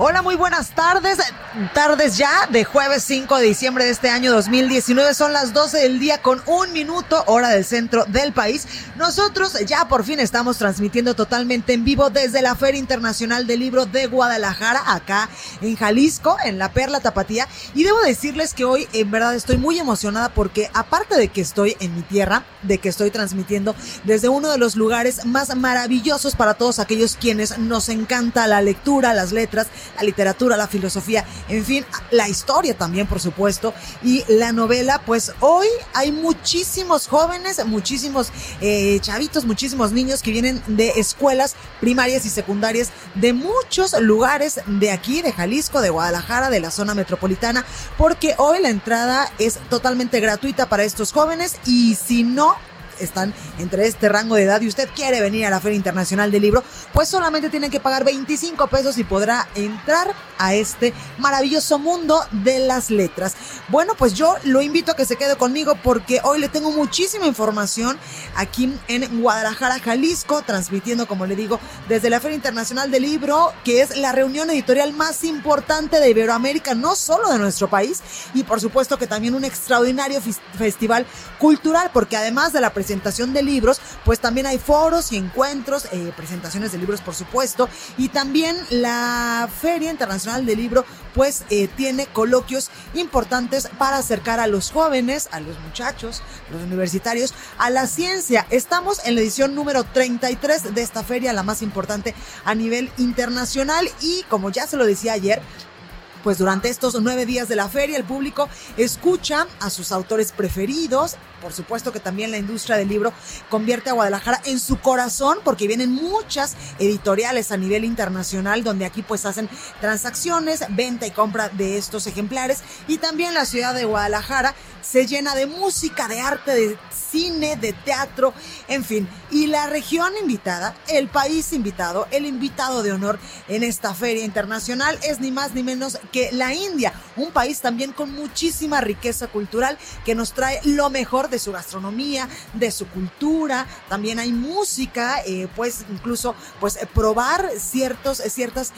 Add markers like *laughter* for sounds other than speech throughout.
Hola, muy buenas tardes. Tardes ya de jueves 5 de diciembre de este año 2019. Son las 12 del día con un minuto, hora del centro del país. Nosotros ya por fin estamos transmitiendo totalmente en vivo desde la Feria Internacional del Libro de Guadalajara, acá en Jalisco, en la Perla Tapatía. Y debo decirles que hoy en verdad estoy muy emocionada porque aparte de que estoy en mi tierra, de que estoy transmitiendo desde uno de los lugares más maravillosos para todos aquellos quienes nos encanta la lectura, las letras, la literatura, la filosofía, en fin, la historia también, por supuesto, y la novela, pues hoy hay muchísimos jóvenes, muchísimos eh, chavitos, muchísimos niños que vienen de escuelas primarias y secundarias de muchos lugares de aquí, de Jalisco, de Guadalajara, de la zona metropolitana, porque hoy la entrada es totalmente gratuita para estos jóvenes y si no están entre este rango de edad y usted quiere venir a la Feria Internacional del Libro, pues solamente tienen que pagar 25 pesos y podrá entrar a este maravilloso mundo de las letras. Bueno, pues yo lo invito a que se quede conmigo porque hoy le tengo muchísima información aquí en Guadalajara, Jalisco, transmitiendo, como le digo, desde la Feria Internacional del Libro, que es la reunión editorial más importante de Iberoamérica, no solo de nuestro país, y por supuesto que también un extraordinario festival cultural, porque además de la presentación de libros, pues también hay foros y encuentros, eh, presentaciones de libros por supuesto, y también la Feria Internacional del Libro pues eh, tiene coloquios importantes para acercar a los jóvenes, a los muchachos, los universitarios, a la ciencia. Estamos en la edición número 33 de esta feria, la más importante a nivel internacional y como ya se lo decía ayer, pues durante estos nueve días de la feria el público escucha a sus autores preferidos. Por supuesto que también la industria del libro convierte a Guadalajara en su corazón porque vienen muchas editoriales a nivel internacional donde aquí pues hacen transacciones, venta y compra de estos ejemplares y también la ciudad de Guadalajara se llena de música, de arte, de cine, de teatro, en fin. Y la región invitada, el país invitado, el invitado de honor en esta feria internacional es ni más ni menos que la India, un país también con muchísima riqueza cultural que nos trae lo mejor de su gastronomía, de su cultura. También hay música, eh, pues incluso pues eh, probar ciertos, eh, ciertas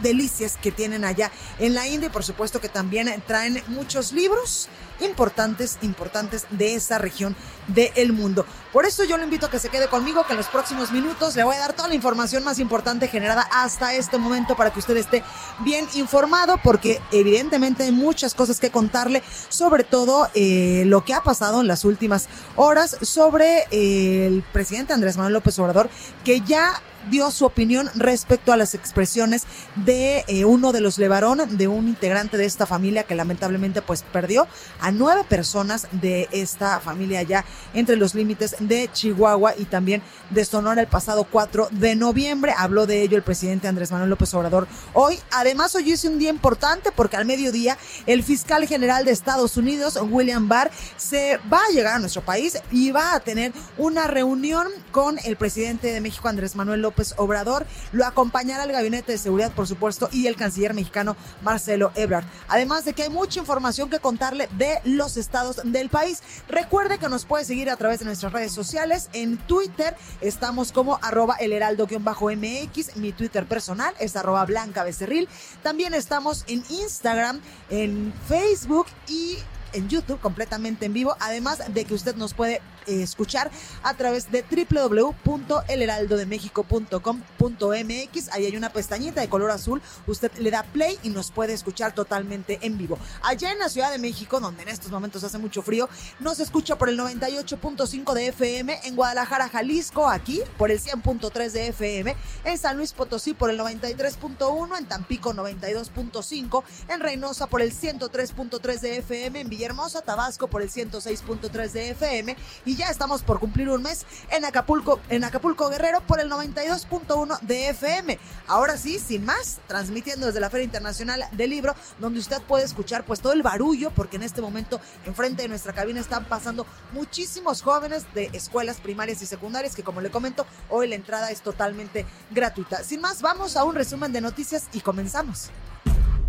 delicias que tienen allá en la India por supuesto que también traen muchos libros importantes, importantes de esa región del mundo. Por eso yo lo invito a que se quede conmigo, que en los próximos minutos le voy a dar toda la información más importante generada hasta este momento para que usted esté bien informado, porque evidentemente hay muchas cosas que contarle, sobre todo eh, lo que ha pasado en las últimas horas sobre eh, el presidente Andrés Manuel López Obrador, que ya dio su opinión respecto a las expresiones de eh, uno de los Levarón, de un integrante de esta familia que lamentablemente pues perdió a nueve personas de esta familia ya entre los límites de Chihuahua y también de Sonora el pasado 4 de noviembre. Habló de ello el presidente Andrés Manuel López Obrador hoy. Además, hoy es un día importante porque al mediodía el fiscal general de Estados Unidos, William Barr, se va a llegar a nuestro país y va a tener una reunión con el presidente de México, Andrés Manuel López Obrador. Lo acompañará el gabinete de seguridad, por supuesto, y el canciller mexicano Marcelo Ebrard. Además de que hay mucha información que contarle de los estados del país. Recuerde que nos puede seguir a través de nuestras redes sociales. En Twitter estamos como arroba el heraldo-mx. Mi Twitter personal es arroba blanca becerril. También estamos en Instagram, en Facebook y en YouTube completamente en vivo, además de que usted nos puede escuchar a través de www.elheraldodemexico.com.mx. Ahí hay una pestañita de color azul. Usted le da play y nos puede escuchar totalmente en vivo. Allá en la Ciudad de México, donde en estos momentos hace mucho frío, nos escucha por el 98.5 de FM. En Guadalajara, Jalisco, aquí por el 100.3 de FM. En San Luis Potosí por el 93.1. En Tampico, 92.5. En Reynosa por el 103.3 de FM. En Villahermosa, Tabasco por el 106.3 de FM. Y ya estamos por cumplir un mes en Acapulco, en Acapulco Guerrero por el 92.1 de FM. Ahora sí, sin más, transmitiendo desde la Feria Internacional del Libro, donde usted puede escuchar pues todo el barullo, porque en este momento enfrente de nuestra cabina están pasando muchísimos jóvenes de escuelas primarias y secundarias, que como le comento, hoy la entrada es totalmente gratuita. Sin más, vamos a un resumen de noticias y comenzamos.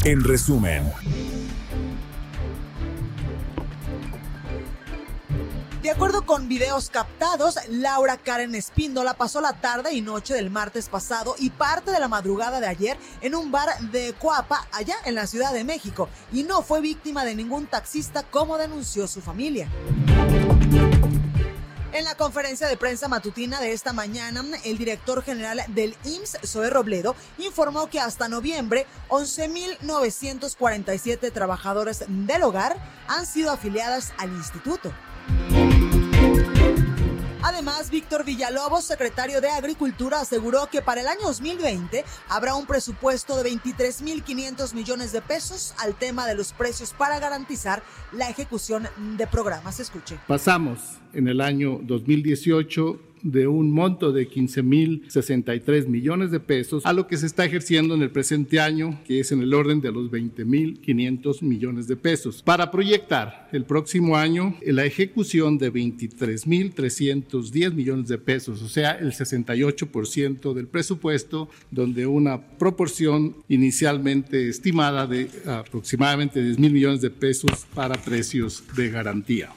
En resumen. De acuerdo con videos captados, Laura Karen Espíndola pasó la tarde y noche del martes pasado y parte de la madrugada de ayer en un bar de Coapa, allá en la Ciudad de México, y no fue víctima de ningún taxista como denunció su familia. En la conferencia de prensa matutina de esta mañana, el director general del IMSS, Zoe Robledo, informó que hasta noviembre 11.947 trabajadores del hogar han sido afiliadas al instituto. Además, Víctor Villalobos, secretario de Agricultura, aseguró que para el año 2020 habrá un presupuesto de 23.500 millones de pesos al tema de los precios para garantizar la ejecución de programas. Escuche. Pasamos en el año 2018 de un monto de 15.063 millones de pesos a lo que se está ejerciendo en el presente año, que es en el orden de los 20.500 millones de pesos. Para proyectar el próximo año la ejecución de 23.310 millones de pesos, o sea, el 68% del presupuesto, donde una proporción inicialmente estimada de aproximadamente 10 mil millones de pesos para precios de garantía.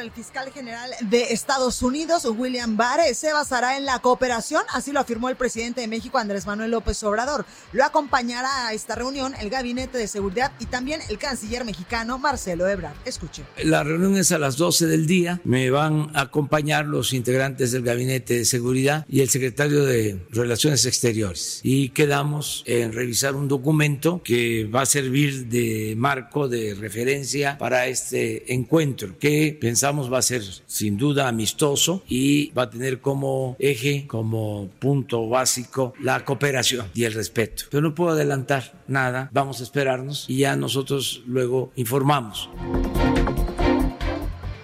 El fiscal general de Estados Unidos, William Barr, se basará en la cooperación, así lo afirmó el presidente de México, Andrés Manuel López Obrador. Lo acompañará a esta reunión el Gabinete de Seguridad y también el canciller mexicano Marcelo Ebrard. Escuche. La reunión es a las 12 del día. Me van a acompañar los integrantes del Gabinete de Seguridad y el secretario de Relaciones Exteriores. Y quedamos en revisar un documento que va a servir de marco de referencia para este encuentro que pensamos va a ser sin duda amistoso y va a tener como eje, como punto básico, la cooperación y el respeto. Pero no puedo adelantar nada, vamos a esperarnos y ya nosotros luego informamos.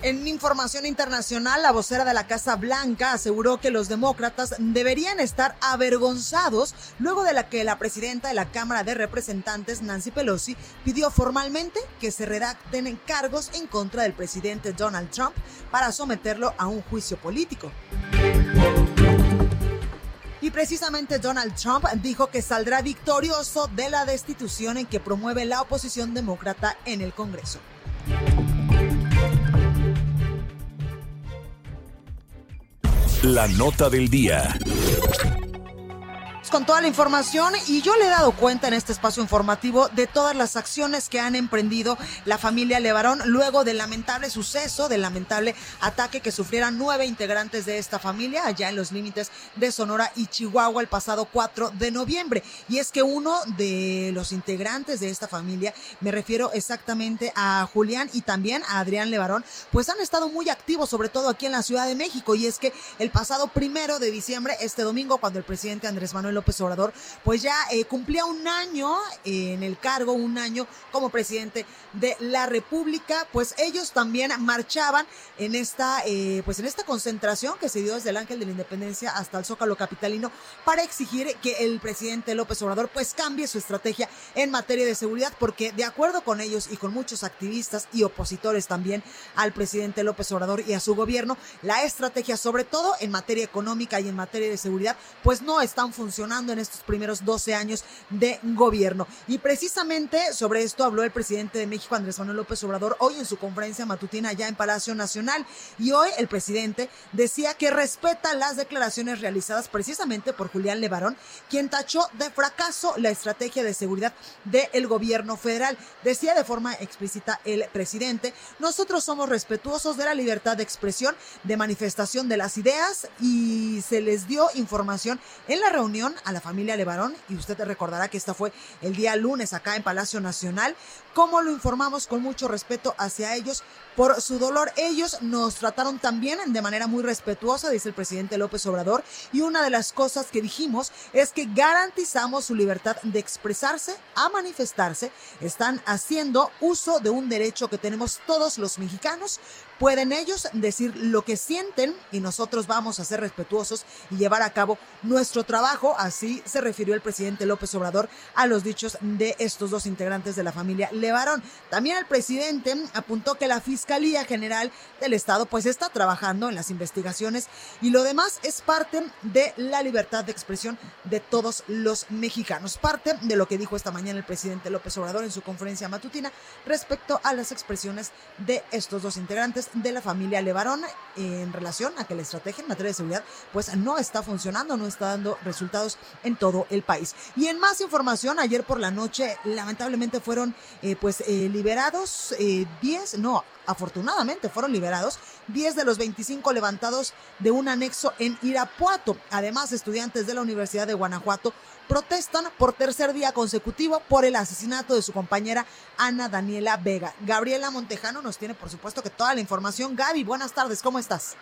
En información internacional, la vocera de la Casa Blanca aseguró que los demócratas deberían estar avergonzados luego de la que la presidenta de la Cámara de Representantes, Nancy Pelosi, pidió formalmente que se redacten cargos en contra del presidente Donald Trump para someterlo a un juicio político. Y precisamente Donald Trump dijo que saldrá victorioso de la destitución en que promueve la oposición demócrata en el Congreso. La nota del día con toda la información y yo le he dado cuenta en este espacio informativo de todas las acciones que han emprendido la familia Levarón luego del lamentable suceso, del lamentable ataque que sufrieran nueve integrantes de esta familia allá en los límites de Sonora y Chihuahua el pasado 4 de noviembre. Y es que uno de los integrantes de esta familia, me refiero exactamente a Julián y también a Adrián Levarón, pues han estado muy activos, sobre todo aquí en la Ciudad de México. Y es que el pasado primero de diciembre, este domingo, cuando el presidente Andrés Manuel López Obrador, pues ya eh, cumplía un año en el cargo, un año como presidente de la República, pues ellos también marchaban en esta, eh, pues en esta concentración que se dio desde el Ángel de la Independencia hasta el Zócalo Capitalino para exigir que el presidente López Obrador pues cambie su estrategia en materia de seguridad, porque de acuerdo con ellos y con muchos activistas y opositores también al presidente López Obrador y a su gobierno, la estrategia sobre todo en materia económica y en materia de seguridad pues no están funcionando en estos primeros 12 años de gobierno. Y precisamente sobre esto habló el presidente de México, Andrés Manuel López Obrador, hoy en su conferencia matutina allá en Palacio Nacional. Y hoy el presidente decía que respeta las declaraciones realizadas precisamente por Julián Levarón, quien tachó de fracaso la estrategia de seguridad del gobierno federal. Decía de forma explícita el presidente, nosotros somos respetuosos de la libertad de expresión, de manifestación de las ideas y se les dio información en la reunión a la familia Levarón y usted recordará que esta fue el día lunes acá en Palacio Nacional, como lo informamos con mucho respeto hacia ellos por su dolor. Ellos nos trataron también de manera muy respetuosa, dice el presidente López Obrador, y una de las cosas que dijimos es que garantizamos su libertad de expresarse, a manifestarse. Están haciendo uso de un derecho que tenemos todos los mexicanos. Pueden ellos decir lo que sienten y nosotros vamos a ser respetuosos y llevar a cabo nuestro trabajo. Así se refirió el presidente López Obrador a los dichos de estos dos integrantes de la familia Levarón. También el presidente apuntó que la Fiscalía General del Estado pues está trabajando en las investigaciones y lo demás es parte de la libertad de expresión de todos los mexicanos. Parte de lo que dijo esta mañana el presidente López Obrador en su conferencia matutina respecto a las expresiones de estos dos integrantes de la familia Levarón en relación a que la estrategia en materia de seguridad pues no está funcionando, no está dando resultados en todo el país. Y en más información, ayer por la noche lamentablemente fueron eh, pues eh, liberados 10, eh, no, afortunadamente fueron liberados 10 de los 25 levantados de un anexo en Irapuato. Además, estudiantes de la Universidad de Guanajuato protestan por tercer día consecutivo por el asesinato de su compañera Ana Daniela Vega. Gabriela Montejano nos tiene, por supuesto, que toda la información. Gaby, buenas tardes, ¿cómo estás?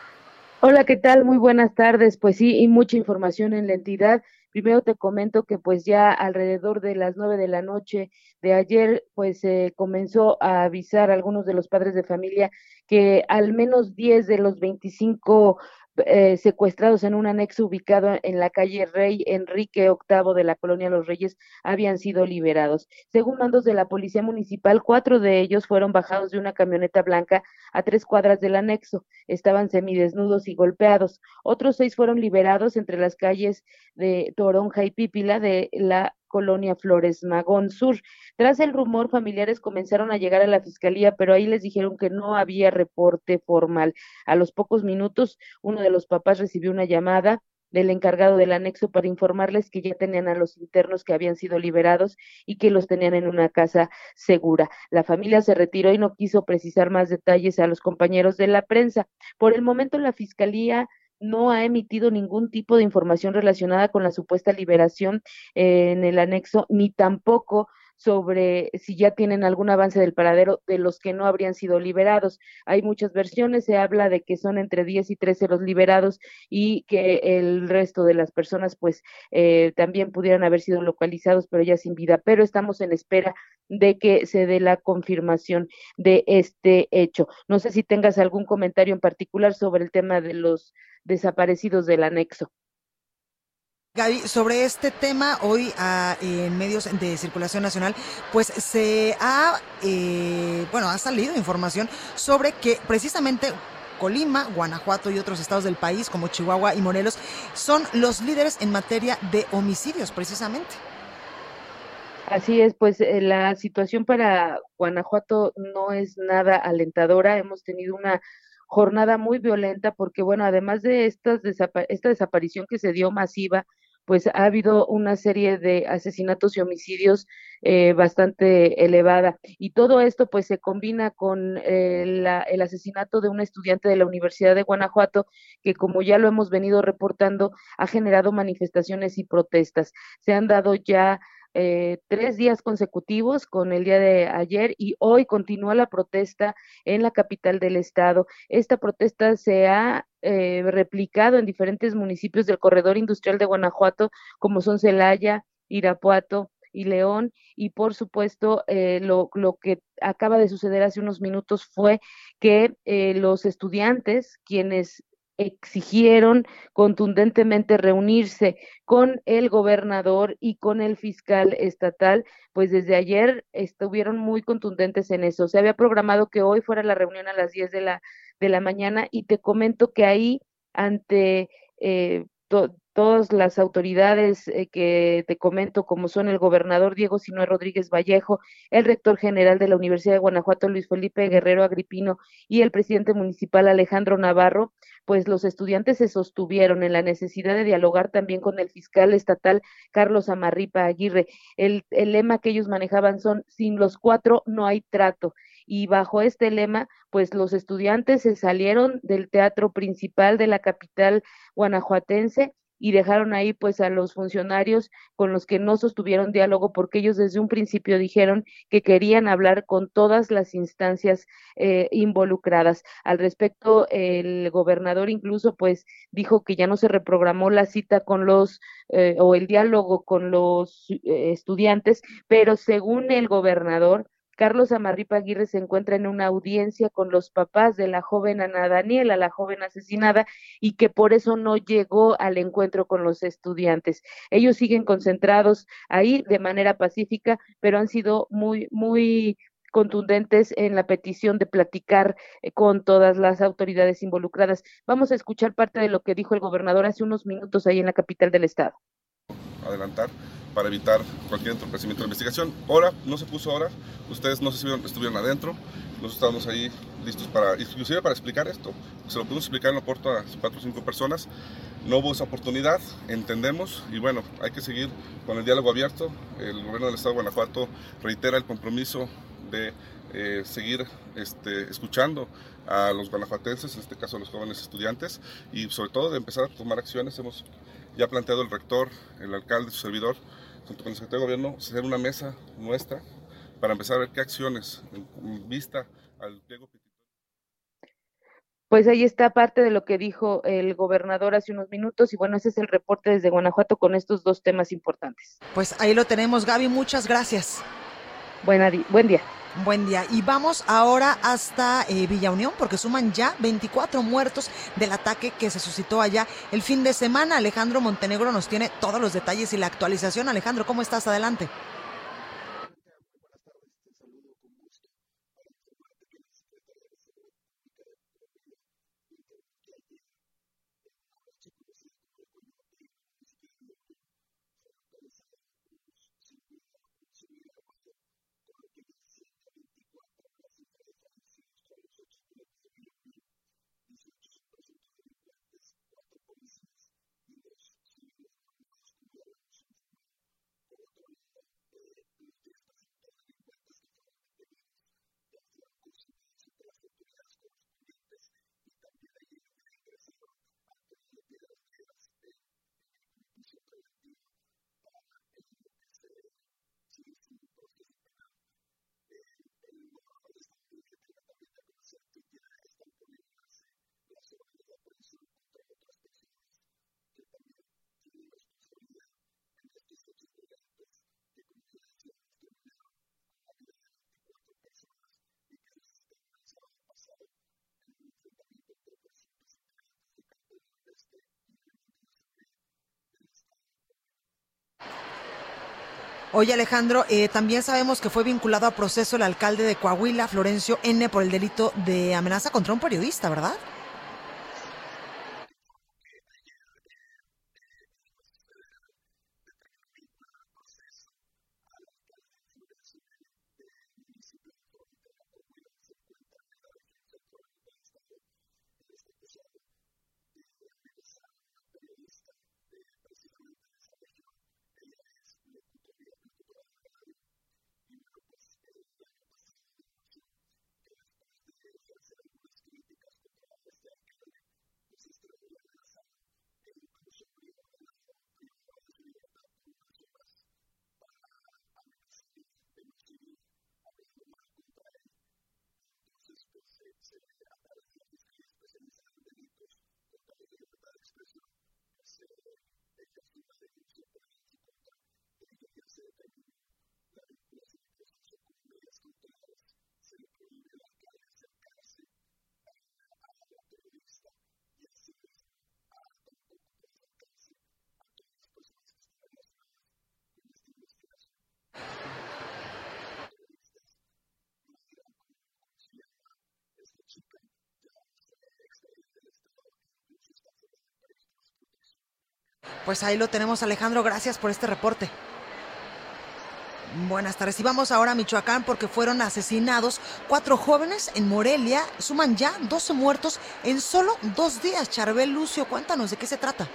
Hola, ¿qué tal? Muy buenas tardes. Pues sí, y mucha información en la entidad. Primero te comento que pues ya alrededor de las nueve de la noche de ayer pues se comenzó a avisar a algunos de los padres de familia que al menos diez de los veinticinco eh, secuestrados en un anexo ubicado en la calle Rey Enrique VIII de la colonia Los Reyes habían sido liberados. Según mandos de la Policía Municipal, cuatro de ellos fueron bajados de una camioneta blanca a tres cuadras del anexo. Estaban semidesnudos y golpeados. Otros seis fueron liberados entre las calles de Toronja y Pípila de la colonia Flores Magón Sur. Tras el rumor, familiares comenzaron a llegar a la fiscalía, pero ahí les dijeron que no había reporte formal. A los pocos minutos, uno de los papás recibió una llamada del encargado del anexo para informarles que ya tenían a los internos que habían sido liberados y que los tenían en una casa segura. La familia se retiró y no quiso precisar más detalles a los compañeros de la prensa. Por el momento la fiscalía no ha emitido ningún tipo de información relacionada con la supuesta liberación en el anexo, ni tampoco sobre si ya tienen algún avance del paradero de los que no habrían sido liberados. Hay muchas versiones, se habla de que son entre 10 y 13 los liberados y que el resto de las personas pues eh, también pudieran haber sido localizados, pero ya sin vida. Pero estamos en espera de que se dé la confirmación de este hecho. No sé si tengas algún comentario en particular sobre el tema de los desaparecidos del anexo. Gaby, sobre este tema, hoy ah, en medios de circulación nacional, pues se ha, eh, bueno, ha salido información sobre que precisamente Colima, Guanajuato y otros estados del país, como Chihuahua y Morelos, son los líderes en materia de homicidios, precisamente. Así es, pues eh, la situación para Guanajuato no es nada alentadora. Hemos tenido una jornada muy violenta porque, bueno, además de estas esta desaparición que se dio masiva, pues ha habido una serie de asesinatos y homicidios eh, bastante elevada. Y todo esto pues se combina con eh, el asesinato de un estudiante de la Universidad de Guanajuato que como ya lo hemos venido reportando ha generado manifestaciones y protestas. Se han dado ya eh, tres días consecutivos con el día de ayer y hoy continúa la protesta en la capital del estado. Esta protesta se ha eh, replicado en diferentes municipios del corredor industrial de Guanajuato, como son Celaya, Irapuato, y León. Y por supuesto, eh, lo, lo, que acaba de suceder hace unos minutos fue que los estudiantes, quienes exigieron contundentemente reunirse con el gobernador y con el fiscal estatal, pues desde ayer estuvieron muy contundentes en eso. Se había programado que hoy fuera la reunión a las 10 de la, de la mañana y te comento que ahí, ante eh, todas las autoridades eh, que te comento, como son el gobernador Diego Sinue Rodríguez Vallejo, el rector general de la Universidad de Guanajuato Luis Felipe Guerrero Agripino y el presidente municipal Alejandro Navarro, pues los estudiantes se sostuvieron en la necesidad de dialogar también con el fiscal estatal Carlos Amarripa Aguirre. El, el lema que ellos manejaban son, sin los cuatro no hay trato y bajo este lema, pues los estudiantes se salieron del teatro principal de la capital guanajuatense y dejaron ahí pues a los funcionarios con los que no sostuvieron diálogo porque ellos desde un principio dijeron que querían hablar con todas las instancias eh, involucradas. Al respecto, el gobernador incluso pues dijo que ya no se reprogramó la cita con los eh, o el diálogo con los eh, estudiantes, pero según el gobernador, Carlos Amarripa Aguirre se encuentra en una audiencia con los papás de la joven Ana Daniela, la joven asesinada, y que por eso no llegó al encuentro con los estudiantes. Ellos siguen concentrados ahí de manera pacífica, pero han sido muy, muy contundentes en la petición de platicar eh, con todas las autoridades involucradas. Vamos a escuchar parte de lo que dijo el gobernador hace unos minutos ahí en la capital del estado. Adelantar para evitar cualquier entorpecimiento de la investigación. Ahora, no se puso ahora, ustedes no si estuvieron adentro, nosotros estábamos ahí listos para, inclusive para explicar esto. Se lo pudimos explicar en puerta a cuatro o cinco personas. No hubo esa oportunidad, entendemos, y bueno, hay que seguir con el diálogo abierto. El gobierno del Estado de Guanajuato reitera el compromiso de eh, seguir este, escuchando a los guanajuatenses, en este caso a los jóvenes estudiantes, y sobre todo de empezar a tomar acciones. Hemos ya planteado el rector, el alcalde, su servidor, junto con el secretario de gobierno, hacer una mesa nuestra para empezar a ver qué acciones en vista al pliego pues ahí está parte de lo que dijo el gobernador hace unos minutos y bueno, ese es el reporte desde Guanajuato con estos dos temas importantes. Pues ahí lo tenemos, Gaby, muchas gracias. Buena, buen día. Buen día. Y vamos ahora hasta eh, Villa Unión porque suman ya 24 muertos del ataque que se suscitó allá el fin de semana. Alejandro Montenegro nos tiene todos los detalles y la actualización. Alejandro, ¿cómo estás? Adelante. Oye Alejandro, eh, también sabemos que fue vinculado a proceso el alcalde de Coahuila, Florencio N., por el delito de amenaza contra un periodista, ¿verdad? Pues ahí lo tenemos, Alejandro. Gracias por este reporte. Buenas tardes. Y vamos ahora a Michoacán porque fueron asesinados cuatro jóvenes en Morelia. Suman ya 12 muertos en solo dos días. Charbel Lucio, cuéntanos de qué se trata.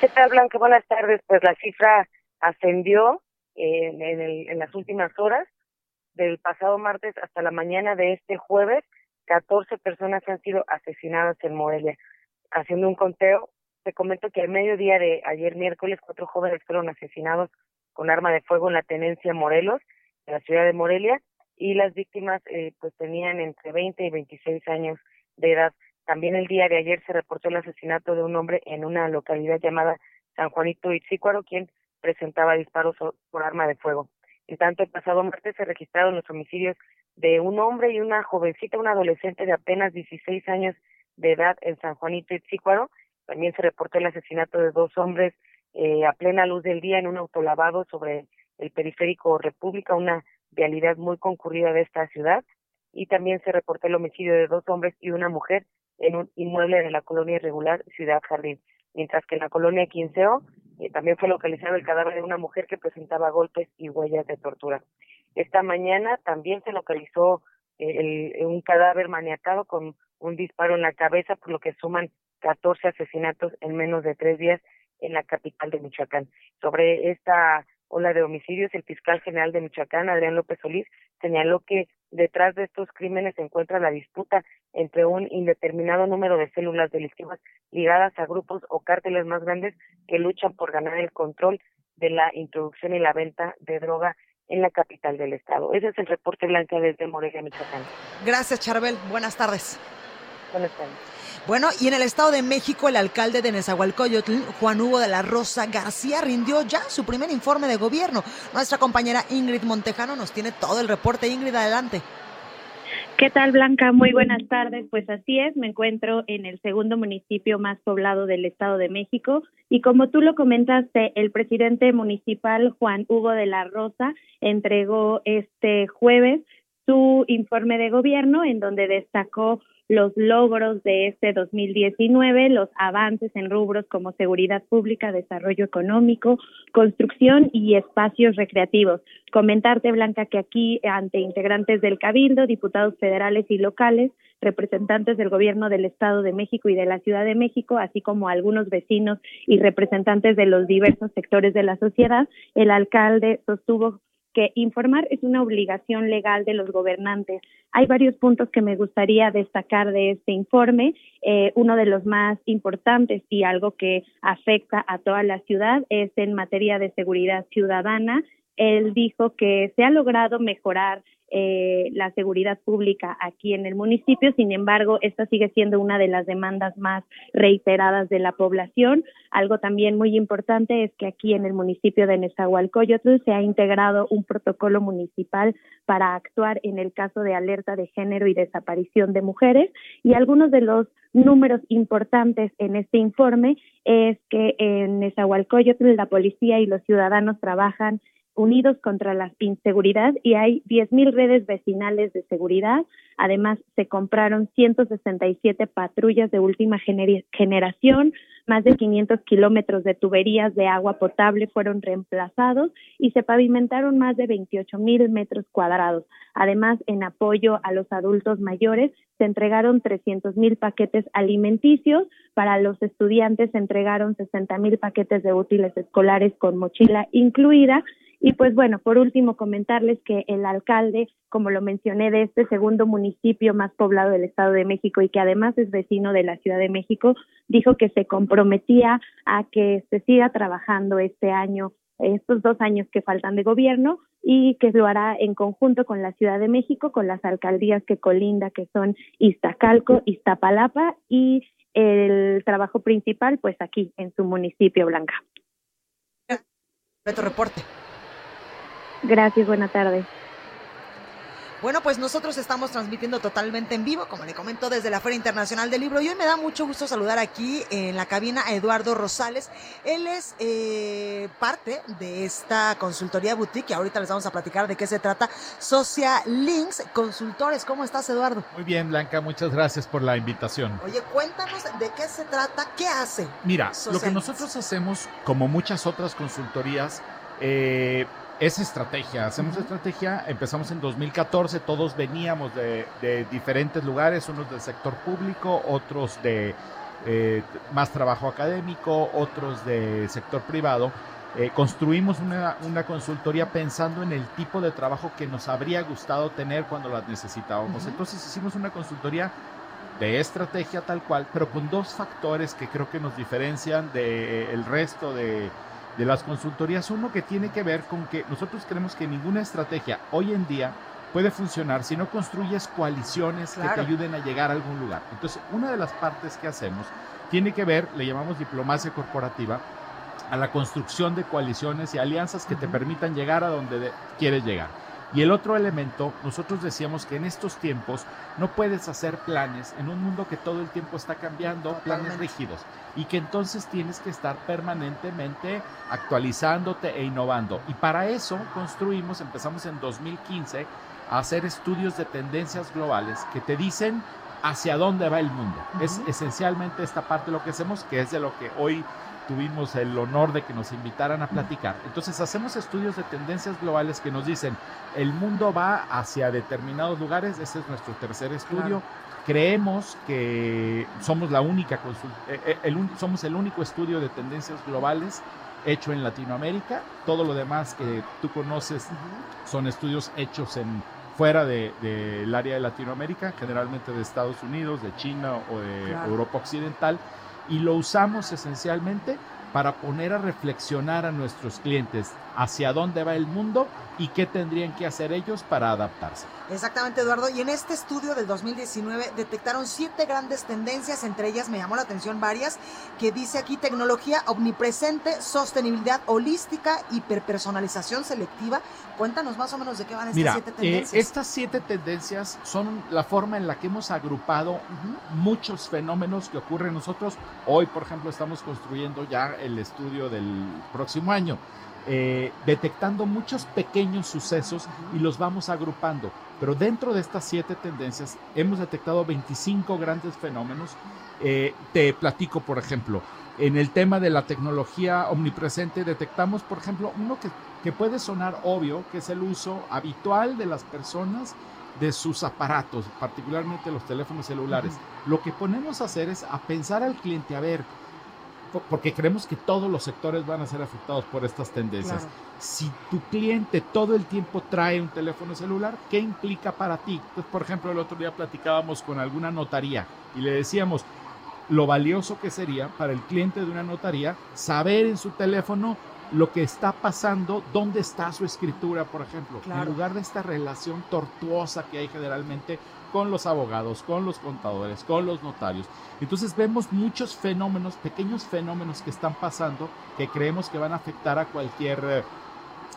¿Qué tal, Blanca? Buenas tardes. Pues la cifra ascendió en, en, el, en las últimas horas del pasado martes hasta la mañana de este jueves. 14 personas han sido asesinadas en Morelia. Haciendo un conteo, te comento que al mediodía de ayer miércoles cuatro jóvenes fueron asesinados con arma de fuego en la tenencia Morelos, en la ciudad de Morelia, y las víctimas eh, pues tenían entre 20 y 26 años de edad. También el día de ayer se reportó el asesinato de un hombre en una localidad llamada San Juanito Itzícuaro, quien presentaba disparos por arma de fuego. En tanto, el pasado martes se registraron los homicidios de un hombre y una jovencita, una adolescente de apenas 16 años de edad en San Juanito Itzícuaro, también se reportó el asesinato de dos hombres eh, a plena luz del día en un autolavado sobre el periférico República, una vialidad muy concurrida de esta ciudad. Y también se reportó el homicidio de dos hombres y una mujer en un inmueble de la colonia irregular Ciudad Jardín. Mientras que en la colonia Quinceo también fue localizado el cadáver de una mujer que presentaba golpes y huellas de tortura. Esta mañana también se localizó eh, el, un cadáver maniatado con un disparo en la cabeza, por lo que suman 14 asesinatos en menos de tres días en la capital de Michoacán. Sobre esta ola de homicidios, el fiscal general de Michoacán, Adrián López Solís, señaló que detrás de estos crímenes se encuentra la disputa entre un indeterminado número de células delictivas ligadas a grupos o cárteles más grandes que luchan por ganar el control de la introducción y la venta de droga en la capital del estado. Ese es el reporte blanca desde Morelia, Michoacán. Gracias, Charbel. Buenas tardes. Buenas tardes. Bueno, y en el Estado de México, el alcalde de Nezahualcóyotl, Juan Hugo de la Rosa García, rindió ya su primer informe de gobierno. Nuestra compañera Ingrid Montejano nos tiene todo el reporte. Ingrid, adelante. ¿Qué tal, Blanca? Muy buenas tardes. Pues así es, me encuentro en el segundo municipio más poblado del Estado de México y como tú lo comentaste, el presidente municipal Juan Hugo de la Rosa entregó este jueves su informe de gobierno en donde destacó los logros de este 2019, los avances en rubros como seguridad pública, desarrollo económico, construcción y espacios recreativos. Comentarte, Blanca, que aquí ante integrantes del Cabildo, diputados federales y locales, representantes del Gobierno del Estado de México y de la Ciudad de México, así como algunos vecinos y representantes de los diversos sectores de la sociedad, el alcalde sostuvo que informar es una obligación legal de los gobernantes. Hay varios puntos que me gustaría destacar de este informe. Eh, uno de los más importantes y algo que afecta a toda la ciudad es en materia de seguridad ciudadana. Él dijo que se ha logrado mejorar eh, la seguridad pública aquí en el municipio. Sin embargo, esta sigue siendo una de las demandas más reiteradas de la población. Algo también muy importante es que aquí en el municipio de Nezahualcóyotl se ha integrado un protocolo municipal para actuar en el caso de alerta de género y desaparición de mujeres y algunos de los números importantes en este informe es que en Nezahualcóyotl la policía y los ciudadanos trabajan unidos contra la inseguridad y hay 10.000 redes vecinales de seguridad. Además, se compraron 167 patrullas de última generación, más de 500 kilómetros de tuberías de agua potable fueron reemplazados y se pavimentaron más de 28 mil metros cuadrados. Además, en apoyo a los adultos mayores, se entregaron 300 mil paquetes alimenticios. Para los estudiantes se entregaron 60 mil paquetes de útiles escolares con mochila incluida y pues bueno, por último comentarles que el alcalde, como lo mencioné, de este segundo municipio más poblado del Estado de México y que además es vecino de la Ciudad de México, dijo que se comprometía a que se siga trabajando este año, estos dos años que faltan de gobierno y que lo hará en conjunto con la Ciudad de México, con las alcaldías que colinda, que son Iztacalco, Iztapalapa y el trabajo principal, pues aquí en su municipio, Blanca. Reporte. Gracias, buena tarde. Bueno, pues nosotros estamos transmitiendo totalmente en vivo, como le comento, desde la Feria Internacional del Libro. Y hoy me da mucho gusto saludar aquí en la cabina a Eduardo Rosales. Él es eh, parte de esta consultoría boutique, y ahorita les vamos a platicar de qué se trata. Socia Links Consultores. ¿Cómo estás, Eduardo? Muy bien, Blanca, muchas gracias por la invitación. Oye, cuéntanos de qué se trata, qué hace. Mira, lo que nosotros hacemos, como muchas otras consultorías, eh, es estrategia. Hacemos estrategia, empezamos en 2014, todos veníamos de, diferentes lugares, unos del sector público, otros de eh, más trabajo académico, otros de sector privado. Eh, construimos una, una, consultoría pensando en el tipo de trabajo que nos habría gustado tener cuando las necesitábamos. Entonces hicimos una consultoría de estrategia tal cual, pero con dos factores que creo que nos diferencian del resto de, de las consultorías. Uno que tiene que ver con que nosotros creemos que ninguna estrategia hoy en día puede funcionar si no construyes coaliciones que te ayuden a llegar a algún lugar. Entonces, una de las partes que hacemos tiene que ver, le llamamos diplomacia corporativa, a la construcción de coaliciones y alianzas que te permitan llegar a donde quieres llegar. Y el otro elemento, nosotros decíamos que en estos tiempos no puedes hacer planes en un mundo que todo el tiempo está cambiando, planes rígidos, y que entonces tienes que estar permanentemente actualizándote e innovando. Y para eso construimos, empezamos en 2015 a hacer estudios de tendencias globales que te dicen hacia dónde va el mundo. Es esencialmente esta parte de lo que hacemos, que es de lo que hoy tuvimos el honor de que nos invitaran a platicar. Entonces hacemos estudios de tendencias globales que nos dicen, el mundo va hacia determinados lugares, ese es nuestro tercer estudio. Creemos que somos la única eh, eh, el, somos el único estudio de tendencias globales hecho en Latinoamérica. Todo lo demás que tú conoces son estudios hechos en fuera del área de Latinoamérica, generalmente de Estados Unidos, de China o de Europa Occidental y lo usamos esencialmente para poner a reflexionar a nuestros clientes hacia dónde va el mundo y qué tendrían que hacer ellos para adaptarse. Exactamente, Eduardo. Y en este estudio del 2019 detectaron siete grandes tendencias, entre ellas me llamó la atención varias, que dice aquí tecnología omnipresente, sostenibilidad holística, hiperpersonalización selectiva. Cuéntanos más o menos de qué van estas siete eh, tendencias. estas siete tendencias son la forma en la que hemos agrupado muchos fenómenos que ocurren nosotros. Hoy, por ejemplo, estamos construyendo ya el estudio del próximo año. Eh, detectando muchos pequeños sucesos y los vamos agrupando. Pero dentro de estas siete tendencias hemos detectado 25 grandes fenómenos. Eh, te platico, por ejemplo, en el tema de la tecnología omnipresente detectamos, por ejemplo, uno que, que puede sonar obvio, que es el uso habitual de las personas de sus aparatos, particularmente los teléfonos celulares. Lo que ponemos a hacer es a pensar al cliente, a ver, porque creemos que todos los sectores van a ser afectados por estas tendencias. Si tu cliente todo el tiempo trae un teléfono celular, ¿qué implica para ti? Pues, por ejemplo, el otro día platicábamos con alguna notaría y le decíamos lo valioso que sería para el cliente de una notaría saber en su teléfono lo que está pasando, dónde está su escritura, por ejemplo, en lugar de esta relación tortuosa que hay generalmente con los abogados, con los contadores, con los notarios. Entonces vemos muchos fenómenos, pequeños fenómenos que están pasando que creemos que van a afectar a cualquier eh,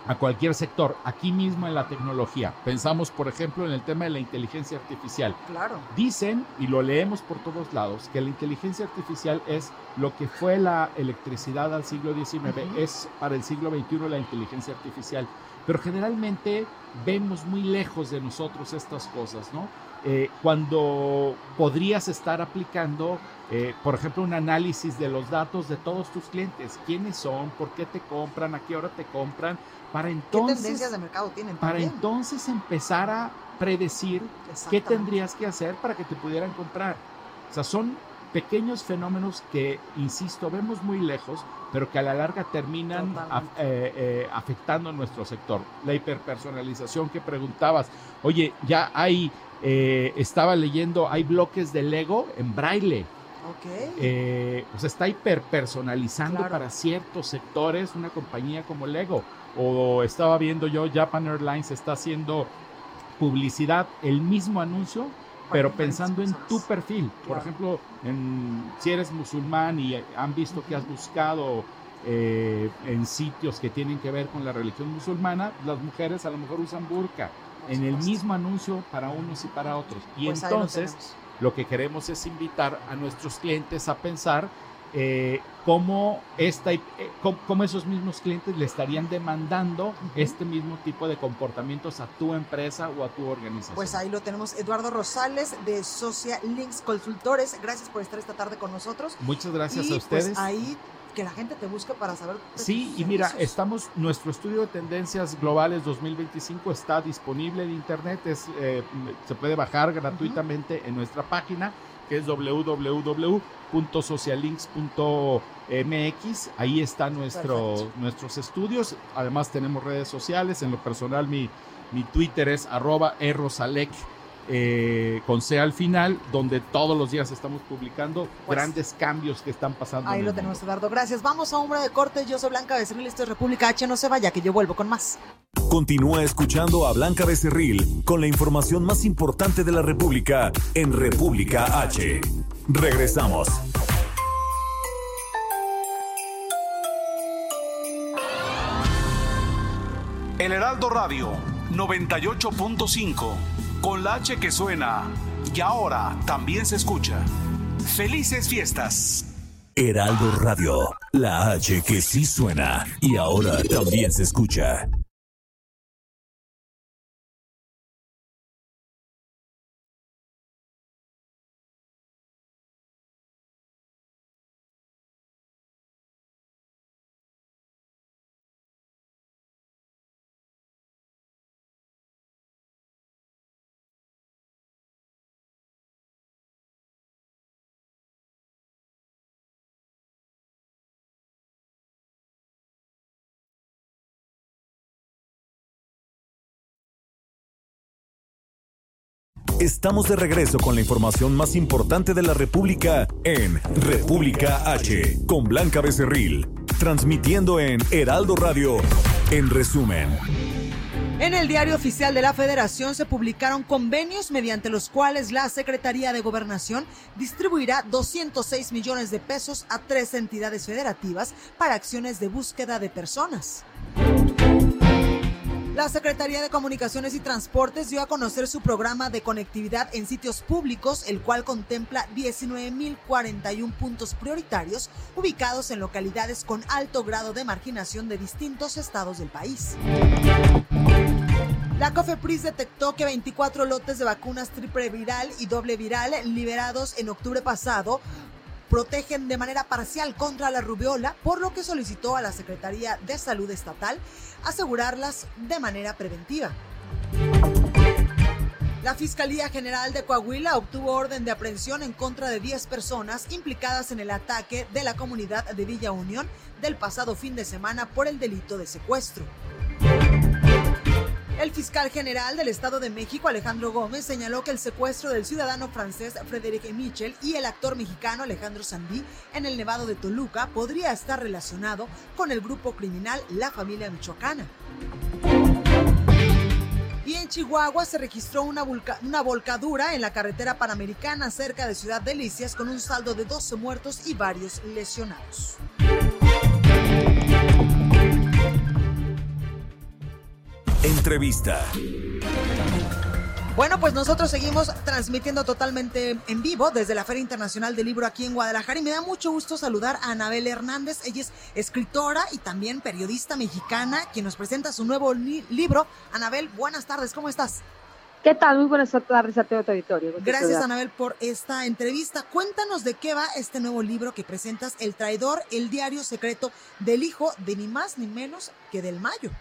a cualquier sector, aquí mismo en la tecnología. Pensamos, por ejemplo, en el tema de la inteligencia artificial. Claro. Dicen, y lo leemos por todos lados, que la inteligencia artificial es lo que fue la electricidad al siglo XIX, es para el siglo XXI la inteligencia artificial. Pero generalmente vemos muy lejos de nosotros estas cosas, ¿no? Eh, cuando podrías estar aplicando, eh, por ejemplo, un análisis de los datos de todos tus clientes, quiénes son, por qué te compran, a qué hora te compran, para entonces, ¿Qué tendencias de mercado tienen? Para entonces empezar a predecir qué tendrías que hacer para que te pudieran comprar. O sea, son pequeños fenómenos que, insisto, vemos muy lejos, pero que a la larga terminan eh, afectando nuestro sector. La hiperpersonalización que preguntabas, oye, ya hay eh, estaba leyendo, hay bloques de Lego en braille. Okay. Eh, o sea, está hiperpersonalizando para ciertos sectores una compañía como Lego. O estaba viendo yo, Japan Airlines está haciendo publicidad, el mismo anuncio, pero pensando en tu perfil. Por ejemplo, en, si eres musulmán y han visto que has buscado eh, en sitios que tienen que ver con la religión musulmana, las mujeres a lo mejor usan burka en el mismo anuncio para unos y para otros. Y Pues lo entonces tenemos. lo que queremos es invitar a nuestros clientes a pensar eh, cómo, esta, eh, cómo, esos mismos clientes le estarían demandando este mismo tipo de comportamientos a tu empresa o a tu organización. Pues ahí lo tenemos, Eduardo Rosales de Socia Links Consultores. Gracias por estar esta tarde con nosotros. Muchas gracias Y, a ustedes. Pues ahí que la gente te busque para saber. Sí, y mira, estamos, nuestro estudio de tendencias globales 2025 está disponible en internet, es, eh, se puede bajar gratuitamente en nuestra página, que es www.socialinks.mx. Ahí están nuestro, Perfecto. nuestros estudios. Además tenemos redes sociales. En lo personal, mi, mi Twitter es arroba errosalec. Eh, con C al final, donde todos los días estamos publicando Pues, grandes cambios que están pasando. Ahí lo tenemos, mundo. Eduardo. Gracias. Vamos a Umbra de Corte. Yo soy Blanca Becerril. Esto es República H. No se vaya, que yo vuelvo con más. Continúa escuchando a Blanca Becerril con la información más importante de la República en República H. Regresamos. El Heraldo Radio 98.5, con la H que suena y ahora también se escucha. Felices fiestas. Heraldo Radio, la H que sí suena y ahora también se escucha. Estamos de regreso con la información más importante de la República en República H, con Blanca Becerril, transmitiendo en Heraldo Radio, en resumen. En el diario oficial de la Federación se publicaron convenios mediante los cuales la Secretaría de Gobernación distribuirá 206 millones de pesos a tres entidades federativas para acciones de búsqueda de personas. La Secretaría de Comunicaciones y Transportes dio a conocer su programa de conectividad en sitios públicos, el cual contempla 19.041 puntos prioritarios ubicados en localidades con alto grado de marginación de distintos estados del país. La COFEPRIS detectó que 24 lotes de vacunas triple viral y doble viral liberados en octubre pasado protegen de manera parcial contra la rubiola, por lo que solicitó a la Secretaría de Salud Estatal asegurarlas de manera preventiva. La Fiscalía General de Coahuila obtuvo orden de aprehensión en contra de 10 personas implicadas en el ataque de la comunidad de Villa Unión del pasado fin de semana por el delito de secuestro. El fiscal general del Estado de México, Alejandro Gómez, señaló que el secuestro del ciudadano francés Frédéric Michel y el actor mexicano Alejandro Sandí en el Nevado de Toluca podría estar relacionado con el grupo criminal La Familia Michoacana. Y en Chihuahua se registró una, una volcadura en la carretera panamericana cerca de Ciudad Delicias con un saldo de 12 muertos y varios lesionados. Entrevista. Bueno, pues nosotros seguimos transmitiendo totalmente en vivo desde la Feria Internacional del Libro aquí en Guadalajara y me da mucho gusto saludar a Anabel Hernández. Ella es escritora y también periodista mexicana quien nos presenta su nuevo li- libro. Anabel, buenas tardes, ¿cómo estás? ¿Qué tal? Muy buenas tardes a todo tu auditorio. Gracias. Anabel, por esta entrevista. Cuéntanos de qué va este nuevo libro que presentas, El traidor, el diario secreto del hijo de ni más ni menos que del Mayo.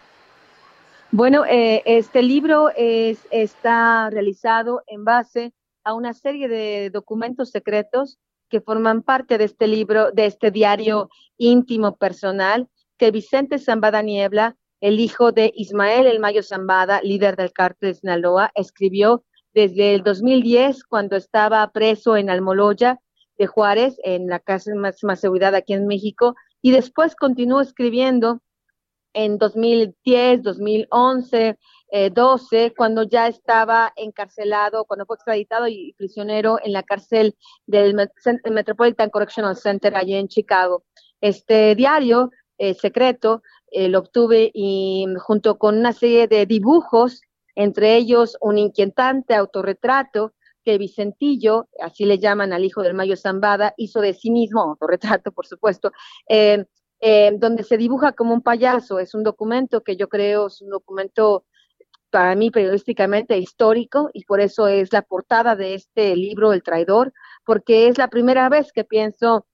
Bueno, eh, este libro es, está realizado en base a una serie de documentos secretos que forman parte de este libro, de este diario íntimo personal que Vicente Zambada Niebla, el hijo de Ismael El Mayo Zambada, líder del cártel de Sinaloa, escribió desde el 2010 cuando estaba preso en Almoloya de Juárez, en la casa de máxima seguridad aquí en México, y después continuó escribiendo en 2010, 2011, eh, 12, cuando ya estaba encarcelado, cuando fue extraditado y prisionero en la cárcel del Metropolitan Correctional Center allí en Chicago. Este diario eh, secreto eh, lo obtuve y junto con una serie de dibujos entre ellos un inquietante autorretrato que Vicentillo, así le llaman al hijo del Mayo Zambada, hizo de sí mismo, autorretrato por supuesto, eh, donde se dibuja como un payaso. Es un documento que yo creo es un documento para mí periodísticamente histórico y por eso es la portada de este libro, El Traidor, porque es la primera vez que pienso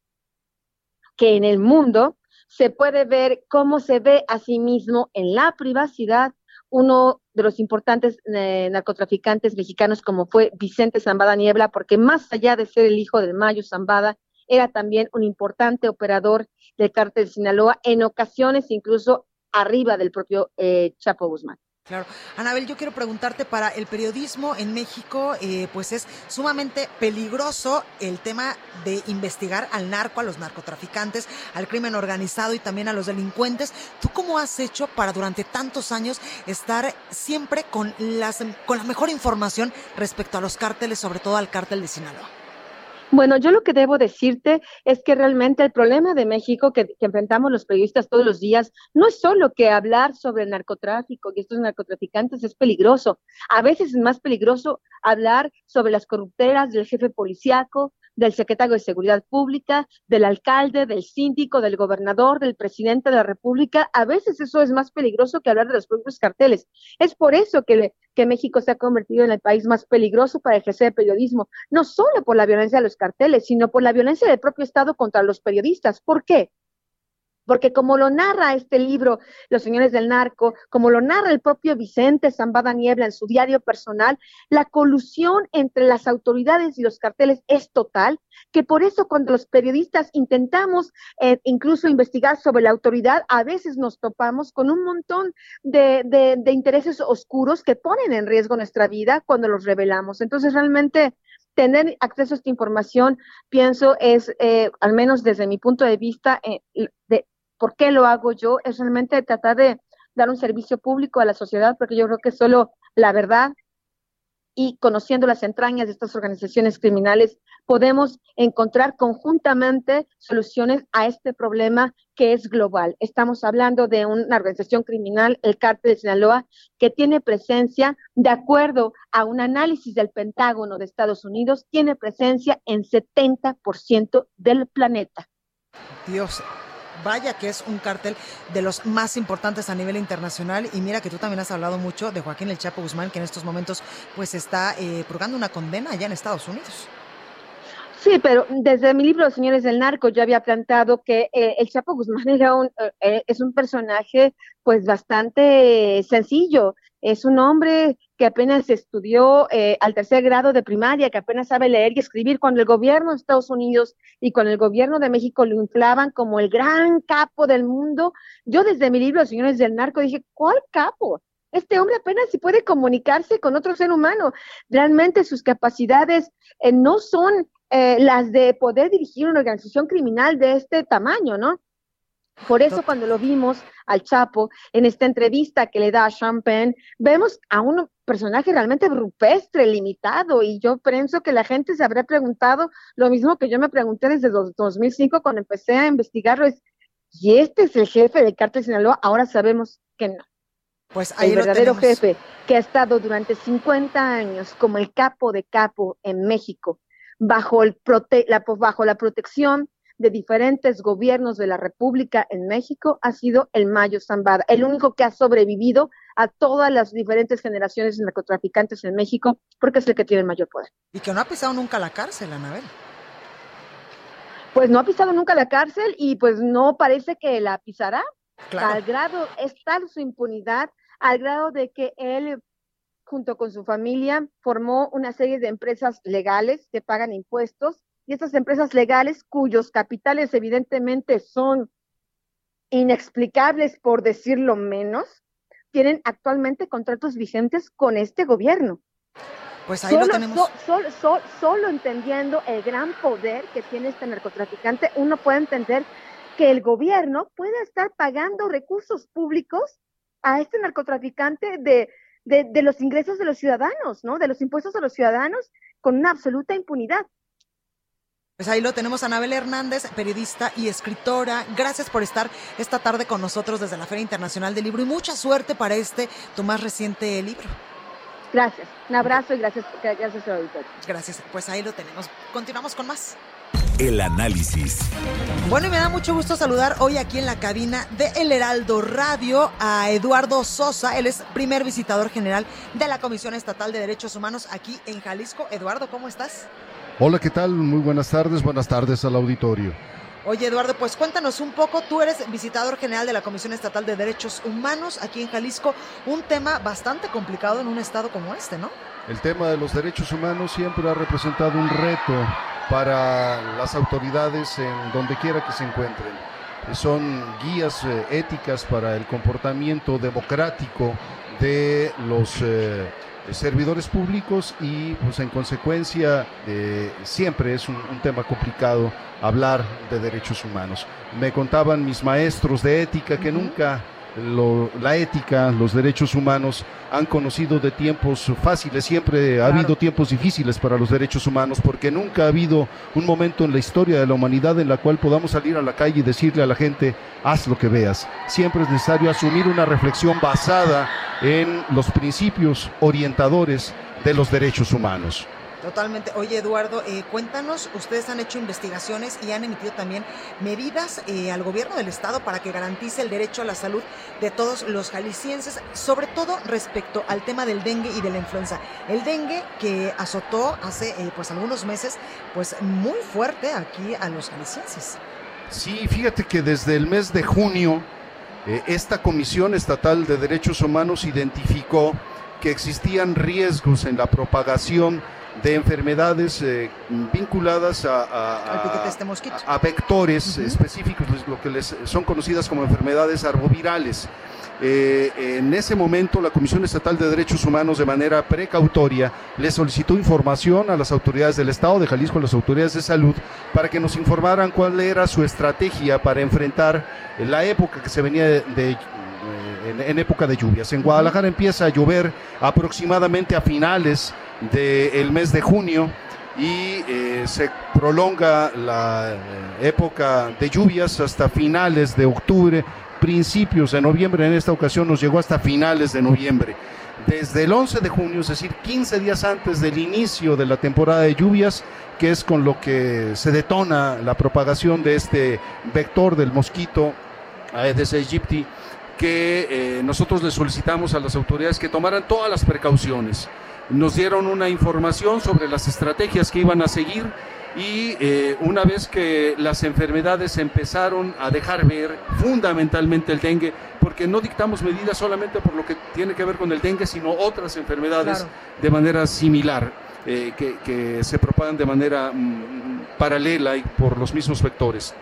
que en el mundo se puede ver cómo se ve a sí mismo en la privacidad uno de los importantes eh, narcotraficantes mexicanos como fue Vicente Zambada Niebla, porque más allá de ser el hijo del Mayo Zambada, era también un importante operador del cártel de Sinaloa, en ocasiones incluso arriba del propio eh, Chapo Guzmán. Claro. Anabel, yo quiero preguntarte para el periodismo en México, eh, pues es sumamente peligroso el tema de investigar al narco, a los narcotraficantes, al crimen organizado y también a los delincuentes. ¿Tú cómo has hecho para durante tantos años estar siempre con, las, con la mejor información respecto a los cárteles, sobre todo al cártel de Sinaloa? Bueno, yo lo que debo decirte es que realmente el problema de México que, enfrentamos los periodistas todos los días no es solo que hablar sobre el narcotráfico y estos narcotraficantes es peligroso. A veces es más peligroso hablar sobre las corrupteras del jefe policiaco, del secretario de Seguridad Pública, del alcalde, del síndico, del gobernador, del presidente de la República. A veces eso es más peligroso que hablar de los propios carteles. Es por eso que, México se ha convertido en el país más peligroso para ejercer periodismo, no solo por la violencia de los carteles, sino por la violencia del propio Estado contra los periodistas. ¿Por qué? Porque como lo narra este libro, Los Señores del Narco, como lo narra el propio Vicente Zambada Niebla en su diario personal, la colusión entre las autoridades y los carteles es total, que por eso cuando los periodistas intentamos eh, incluso investigar sobre la autoridad, a veces nos topamos con un montón de, intereses oscuros que ponen en riesgo nuestra vida cuando los revelamos. Entonces, realmente tener acceso a esta información, pienso, es, eh, al menos desde mi punto de vista, eh, de, ¿Por qué lo hago yo? Es realmente tratar de dar un servicio público a la sociedad, porque yo creo que solo la verdad y conociendo las entrañas de estas organizaciones criminales, podemos encontrar conjuntamente soluciones a este problema que es global. Estamos hablando de una organización criminal, el Cártel de Sinaloa, que tiene presencia, de acuerdo a un análisis del Pentágono de Estados Unidos, tiene presencia en 70% del planeta. Dios, vaya que es un cártel de los más importantes a nivel internacional. Y mira que tú también has hablado mucho de Joaquín El Chapo Guzmán, que en estos momentos pues está eh, purgando una condena allá en Estados Unidos. Sí, pero desde mi libro Señores del Narco yo había planteado que eh, el Chapo Guzmán *laughs* era un, eh, es un personaje pues bastante sencillo. Es un hombre que apenas estudió eh, al tercer grado de primaria, que apenas sabe leer y escribir, cuando el gobierno de Estados Unidos y con el gobierno de México lo inflaban como el gran capo del mundo. Yo desde mi libro Señores del Narco dije, ¿cuál capo? Este hombre apenas si puede comunicarse con otro ser humano. Realmente sus capacidades eh, no son eh, las de poder dirigir una organización criminal de este tamaño, ¿no? Por eso cuando lo vimos al Chapo en esta entrevista que le da a Champagne, vemos a un personaje realmente rupestre, limitado, y yo pienso que la gente se habrá preguntado lo mismo que yo me pregunté desde 2005 cuando empecé a investigarlo, es, ¿y este es el jefe del cártel Sinaloa? Ahora sabemos que no. Pues ahí el verdadero jefe que ha estado durante 50 años como el capo de capo en México, bajo, el la, bajo la protección de diferentes gobiernos de la República en México ha sido el Mayo Zambada, el único que ha sobrevivido a todas las diferentes generaciones de narcotraficantes en México, porque es el que tiene el mayor poder. Y que no ha pisado nunca la cárcel, Anabel. Pues no ha pisado nunca la cárcel y pues no parece que la pisará. Al grado, es tal su impunidad, al grado de que él junto con su familia, formó una serie de empresas legales que pagan impuestos y estas empresas legales cuyos capitales evidentemente son inexplicables por decirlo menos, tienen actualmente contratos vigentes con este gobierno. Pues ahí lo tenemos. solo entendiendo el gran poder que tiene este narcotraficante, uno puede entender que el gobierno puede estar pagando recursos públicos a este narcotraficante de, de, de, los ingresos de los ciudadanos, ¿no? De los impuestos de los ciudadanos con una absoluta impunidad. Pues ahí lo tenemos, Anabel Hernández, periodista y escritora. Gracias por estar esta tarde con nosotros desde la Feria Internacional del Libro y mucha suerte para este, tu más reciente libro. Gracias, un abrazo y gracias, gracias al auditorio. Gracias, pues ahí lo tenemos. Continuamos con más. El análisis. Bueno, y me da mucho gusto saludar hoy aquí en la cabina de El Heraldo Radio a Eduardo Sosa. Él es primer visitador general de la Comisión Estatal de Derechos Humanos aquí en Jalisco. Eduardo, ¿cómo estás? Hola, ¿qué tal? Muy buenas tardes. Buenas tardes al auditorio. Oye, Eduardo, pues cuéntanos un poco. Tú eres visitador general de la Comisión Estatal de Derechos Humanos aquí en Jalisco. Un tema bastante complicado en un estado como este, ¿no? El tema de los derechos humanos siempre ha representado un reto para las autoridades en donde quiera que se encuentren. Son guías eh, éticas para el comportamiento democrático de los eh, servidores públicos y pues en consecuencia eh, siempre es un, un, tema complicado hablar de derechos humanos. Me contaban mis maestros de ética que uh -huh. nunca lo, la ética, los derechos humanos han conocido de tiempos fáciles, siempre claro. ha habido tiempos difíciles para los derechos humanos, porque nunca ha habido un momento en la historia de la humanidad en la cual podamos salir a la calle y decirle a la gente, haz lo que veas. Siempre es necesario asumir una reflexión basada en los principios orientadores de los derechos humanos. Totalmente. Oye, Eduardo, eh, cuéntanos, ustedes han hecho investigaciones y han emitido también medidas eh, al gobierno del estado para que garantice el derecho a la salud de todos los jaliscienses, sobre todo respecto al tema del dengue y de la influenza. El dengue que azotó hace eh, pues algunos meses, pues muy fuerte aquí a los jaliscienses. Sí, fíjate que desde el mes de junio esta Comisión Estatal de Derechos Humanos identificó que existían riesgos en la propagación de enfermedades eh, vinculadas a, a, este a, a vectores uh -huh. específicos, lo que les son conocidas como enfermedades arbovirales. Eh, en ese momento, la Comisión Estatal de Derechos Humanos, de manera precautoria, le solicitó información a las autoridades del Estado de Jalisco, a las autoridades de salud, para que nos informaran cuál era su estrategia para enfrentar la época que se venía de, de en, en, época de lluvias. En Guadalajara empieza a llover aproximadamente a finales del mes de junio y eh, se prolonga la eh, época de lluvias hasta finales de octubre, principios de noviembre. En esta ocasión nos llegó hasta finales de noviembre. Desde el 11 de junio, es decir, 15 días antes del inicio de la temporada de lluvias, que es con lo que se detona la propagación de este vector del mosquito Aedes aegypti, que eh, nosotros le solicitamos a las autoridades que tomaran todas las precauciones. Nos dieron una información sobre las estrategias que iban a seguir y eh, una vez que las enfermedades empezaron a dejar ver fundamentalmente el dengue, porque no dictamos medidas solamente por lo que tiene que ver con el dengue, sino otras enfermedades claro. de manera similar, eh, que, que, se propagan de manera mm, paralela y por los mismos vectores.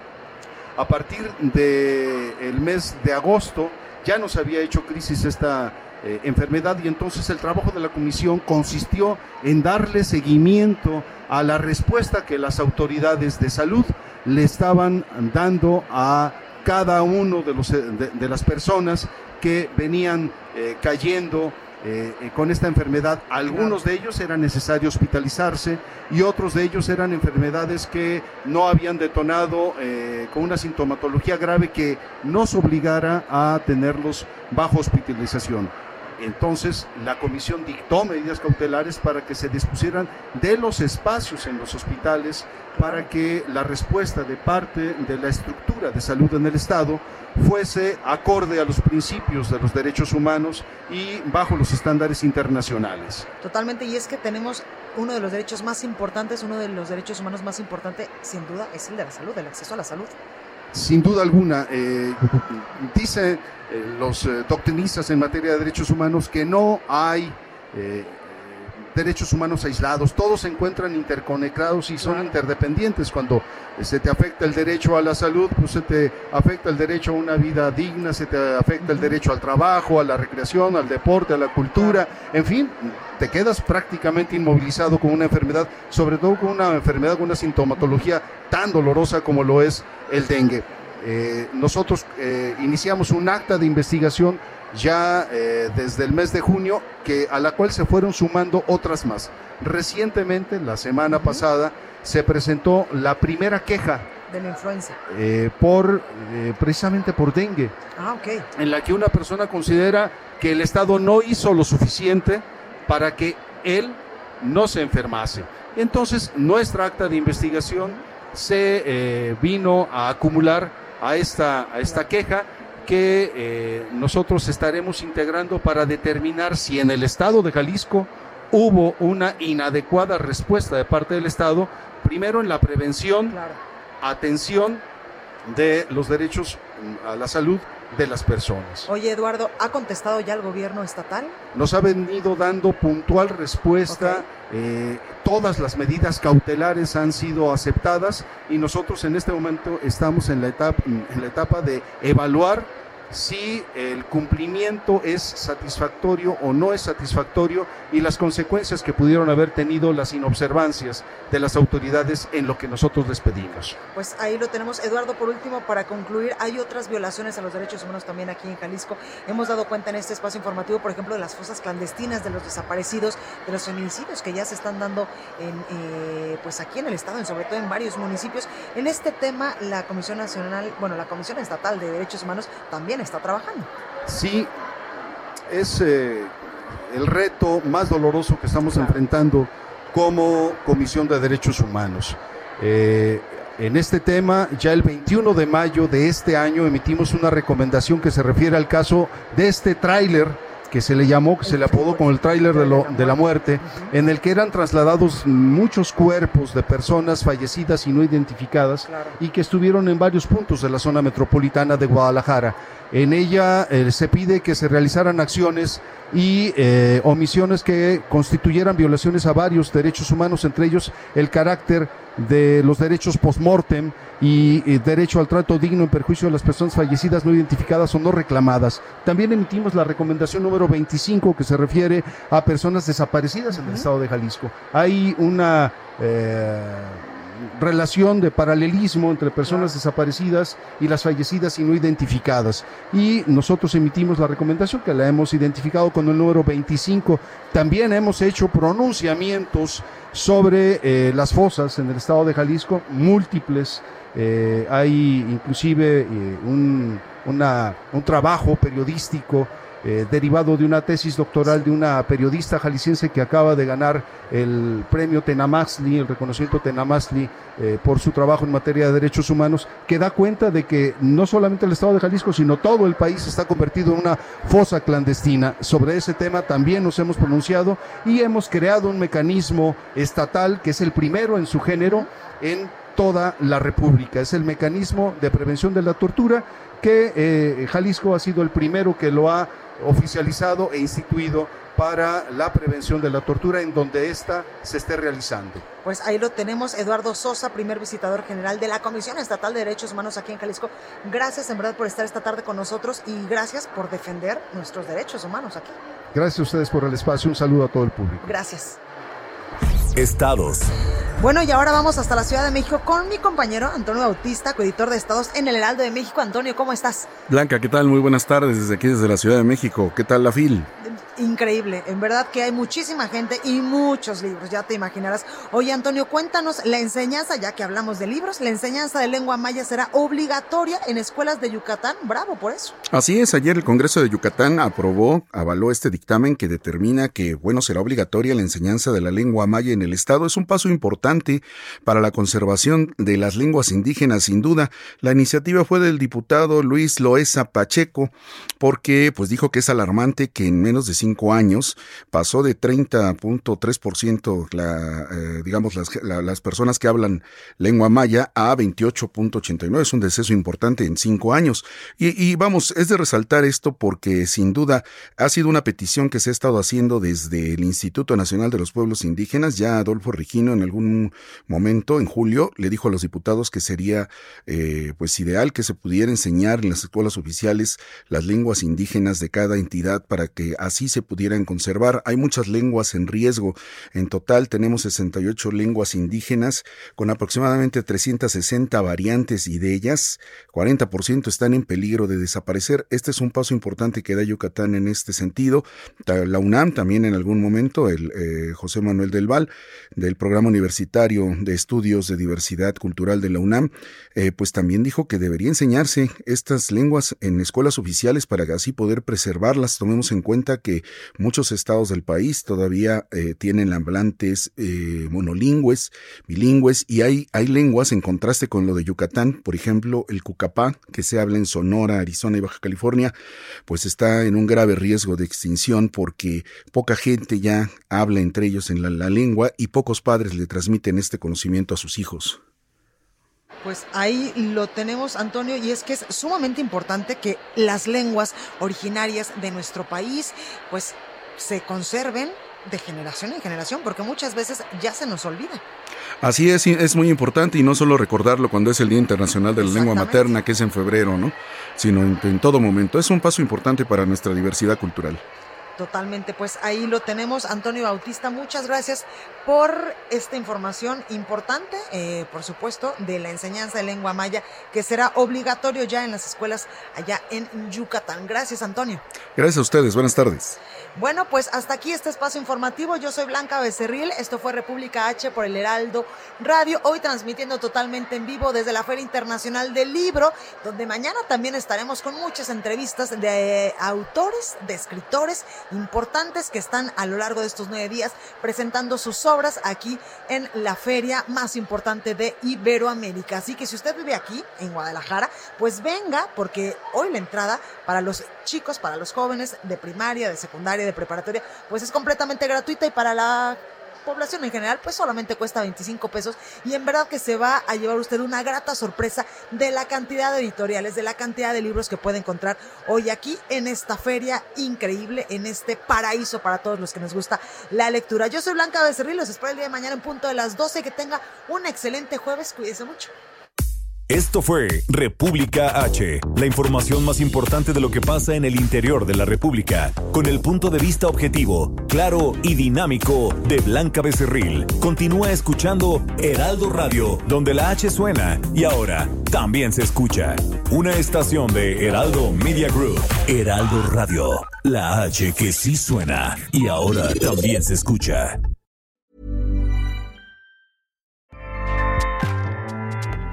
A partir del de mes de agosto ya nos había hecho crisis esta eh, enfermedad y entonces el trabajo de la comisión consistió en darle seguimiento a la respuesta que las autoridades de salud le estaban dando a cada uno de, los, de, de las personas que venían eh, cayendo eh, con esta enfermedad. Algunos de ellos era necesario hospitalizarse y otros de ellos eran enfermedades que no habían detonado eh, con una sintomatología grave que nos obligara a tenerlos bajo hospitalización. Entonces, la comisión dictó medidas cautelares para que se dispusieran de los espacios en los hospitales para que la respuesta de parte de la estructura de salud en el Estado fuese acorde a los principios de los derechos humanos y bajo los estándares internacionales. Totalmente, y es que tenemos uno de los derechos más importantes, uno de los derechos humanos más importantes, sin duda, es el de la salud, el acceso a la salud. Sin duda alguna, eh, dice eh, los eh, doctrinistas en materia de derechos humanos que no hay eh, derechos humanos aislados, todos se encuentran interconectados y son interdependientes. Cuando se te afecta el derecho a la salud, pues se te afecta el derecho a una vida digna, se te afecta el derecho al trabajo, a la recreación, al deporte, a la cultura, en fin, te quedas prácticamente inmovilizado con una enfermedad, sobre todo con una enfermedad con una sintomatología tan dolorosa como lo es el dengue. Eh, nosotros eh, iniciamos un acta de investigación ya eh, desde el mes de junio, que, a la cual se fueron sumando otras más. Recientemente, la semana uh -huh. pasada, se presentó la primera queja de la influenza eh, por eh, precisamente por dengue, ah, okay. en la que una persona considera que el Estado no hizo lo suficiente para que él no se enfermase. Entonces, nuestra acta de investigación se eh, vino a acumular a esta, a esta queja que eh, nosotros estaremos integrando para determinar si en el estado de Jalisco hubo una inadecuada respuesta de parte del Estado, primero en la prevención, atención de los derechos a la salud de las personas. Oye, Eduardo, ¿ha contestado ya el gobierno estatal? Nos ha venido dando puntual respuesta. Eh, todas las medidas cautelares han sido aceptadas y nosotros en este momento estamos en la etapa, en la etapa de evaluar si el cumplimiento es satisfactorio o no es satisfactorio y las consecuencias que pudieron haber tenido las inobservancias de las autoridades en lo que nosotros les pedimos. Pues ahí lo tenemos. Eduardo, por último, para concluir, hay otras violaciones a los derechos humanos también aquí en Jalisco. Hemos dado cuenta en este espacio informativo, por ejemplo, de las fosas clandestinas, de los desaparecidos, de los feminicidios que ya se están dando en, eh, pues aquí en el Estado, y sobre todo en varios municipios. En este tema, la Comisión Nacional, bueno, la Comisión Estatal de Derechos Humanos también está trabajando. Sí, es eh, el reto más doloroso que estamos enfrentando como Comisión de Derechos Humanos. Eh, en este tema, ya el 21 de mayo de este año emitimos una recomendación que se refiere al caso de este tráiler que se le llamó, que se le apodó como el tráiler de, de la muerte, en el que eran trasladados muchos cuerpos de personas fallecidas y no identificadas y que estuvieron en varios puntos de la zona metropolitana de Guadalajara. En ella eh, se pide que se realizaran acciones y eh, omisiones que constituyeran violaciones a varios derechos humanos, entre ellos el carácter de los derechos post-mortem y, derecho al trato digno en perjuicio de las personas fallecidas no identificadas o no reclamadas. También emitimos la recomendación número 25 que se refiere a personas desaparecidas en el estado de Jalisco. Hay una... Eh, relación de paralelismo entre personas desaparecidas y las fallecidas y no identificadas. Y nosotros emitimos la recomendación que la hemos identificado con el número 25. También hemos hecho pronunciamientos sobre eh, las fosas en el estado de Jalisco, múltiples. Eh, hay inclusive eh, un, un trabajo periodístico eh, derivado de una tesis doctoral de una periodista jalisciense que acaba de ganar el premio Tenamazli, el reconocimiento Tenamazli eh, por su trabajo en materia de derechos humanos, que da cuenta de que no solamente el Estado de Jalisco, sino todo el país está convertido en una fosa clandestina. Sobre ese tema también nos hemos pronunciado y hemos creado un mecanismo estatal que es el primero en su género en toda la República. Es el mecanismo de prevención de la tortura que eh, Jalisco ha sido el primero que lo ha oficializado e instituido para la prevención de la tortura en donde ésta se esté realizando. Pues ahí lo tenemos, Eduardo Sosa, primer visitador general de la Comisión Estatal de Derechos Humanos aquí en Jalisco. Gracias en verdad por estar esta tarde con nosotros y gracias por defender nuestros derechos humanos aquí. Gracias a ustedes por el espacio, un saludo a todo el público. Gracias. Estados. Bueno, y ahora vamos hasta la Ciudad de México con mi compañero Antonio Bautista, coeditor de Estados en el Heraldo de México. Antonio, ¿cómo estás? Blanca, ¿qué tal? Muy buenas tardes desde aquí, desde la Ciudad de México. ¿Qué tal la FIL? Increíble. En verdad que hay muchísima gente y muchos libros, ya te imaginarás. Oye, Antonio, cuéntanos la enseñanza, ya que hablamos de libros, la enseñanza de lengua maya será obligatoria en escuelas de Yucatán. Bravo por eso. Así es, ayer el Congreso de Yucatán aprobó, avaló este dictamen que determina que, bueno, será obligatoria la enseñanza de la lengua maya en el Estado. Es un paso importante para la conservación de las lenguas indígenas, sin duda. La iniciativa fue del diputado Luis Loesa Pacheco, porque, pues, dijo que es alarmante que en menos de años pasó de 30.3% la, eh, digamos las, las personas que hablan lengua maya a 28.89. Es un deceso importante en cinco años. Y, y vamos, es de resaltar esto porque sin duda ha sido una petición que se ha estado haciendo desde el Instituto Nacional de los Pueblos Indígenas. Ya Adolfo Regino en algún momento, en julio, le dijo a los diputados que sería eh, pues ideal que se pudiera enseñar en las escuelas oficiales las lenguas indígenas de cada entidad para que así se pudieran conservar. Hay muchas lenguas en riesgo. En total tenemos 68 lenguas indígenas con aproximadamente 360 variantes y de ellas 40% están en peligro de desaparecer. Este es un paso importante que da Yucatán en este sentido. La UNAM también en algún momento, el eh, José Manuel del Val, del Programa Universitario de Estudios de Diversidad Cultural de la UNAM, eh, pues también dijo que debería enseñarse estas lenguas en escuelas oficiales para así poder preservarlas. Tomemos en cuenta que muchos estados del país todavía eh, tienen hablantes eh, monolingües, bilingües, y hay, hay lenguas en contraste con lo de Yucatán, por ejemplo, el cucapá, que se habla en Sonora, Arizona y Baja California, pues está en un grave riesgo de extinción porque poca gente ya habla entre ellos en la lengua y pocos padres le transmiten este conocimiento a sus hijos. Pues ahí lo tenemos, Antonio, y es que es sumamente importante que las lenguas originarias de nuestro país, pues se conserven de generación en generación, porque muchas veces ya se nos olvida. Así es, es muy importante y no solo recordarlo cuando es el Día Internacional de la Lengua Materna, que es en febrero, ¿no? Sino en, en todo momento. Es un paso importante para nuestra diversidad cultural. Totalmente, pues ahí lo tenemos. Antonio Bautista, muchas gracias por esta información importante, eh, por supuesto, de la enseñanza de lengua maya, que será obligatorio ya en las escuelas allá en Yucatán. Gracias, Antonio. Gracias a ustedes, buenas tardes. Bueno, pues hasta aquí este espacio informativo. Yo soy Blanca Becerril. Esto fue República H por el Heraldo Radio. Hoy transmitiendo totalmente en vivo desde la Feria Internacional del Libro, donde mañana también estaremos con muchas entrevistas de autores, de escritores importantes que están a lo largo de estos nueve días presentando sus obras aquí en la feria más importante de Iberoamérica. Así que si usted vive aquí, en Guadalajara, pues venga, porque hoy la entrada para los chicos, para los jóvenes de primaria, de secundaria, de preparatoria, pues es completamente gratuita y para la población en general, pues solamente cuesta 25 pesos y en verdad que se va a llevar usted una grata sorpresa de la cantidad de editoriales, de la cantidad de libros que puede encontrar hoy aquí en esta feria increíble, en este paraíso para todos los que nos gusta la lectura. Yo soy Blanca Becerril, los espero el día de mañana en punto de las 12, que tenga un excelente jueves, cuídese mucho. Esto fue República H, la información más importante de lo que pasa en el interior de la República, con el punto de vista objetivo, claro y dinámico de Blanca Becerril. Continúa escuchando Heraldo Radio, donde la H suena y ahora también se escucha. Una estación de Heraldo Media Group. Heraldo Radio, la H que sí suena y ahora también se escucha.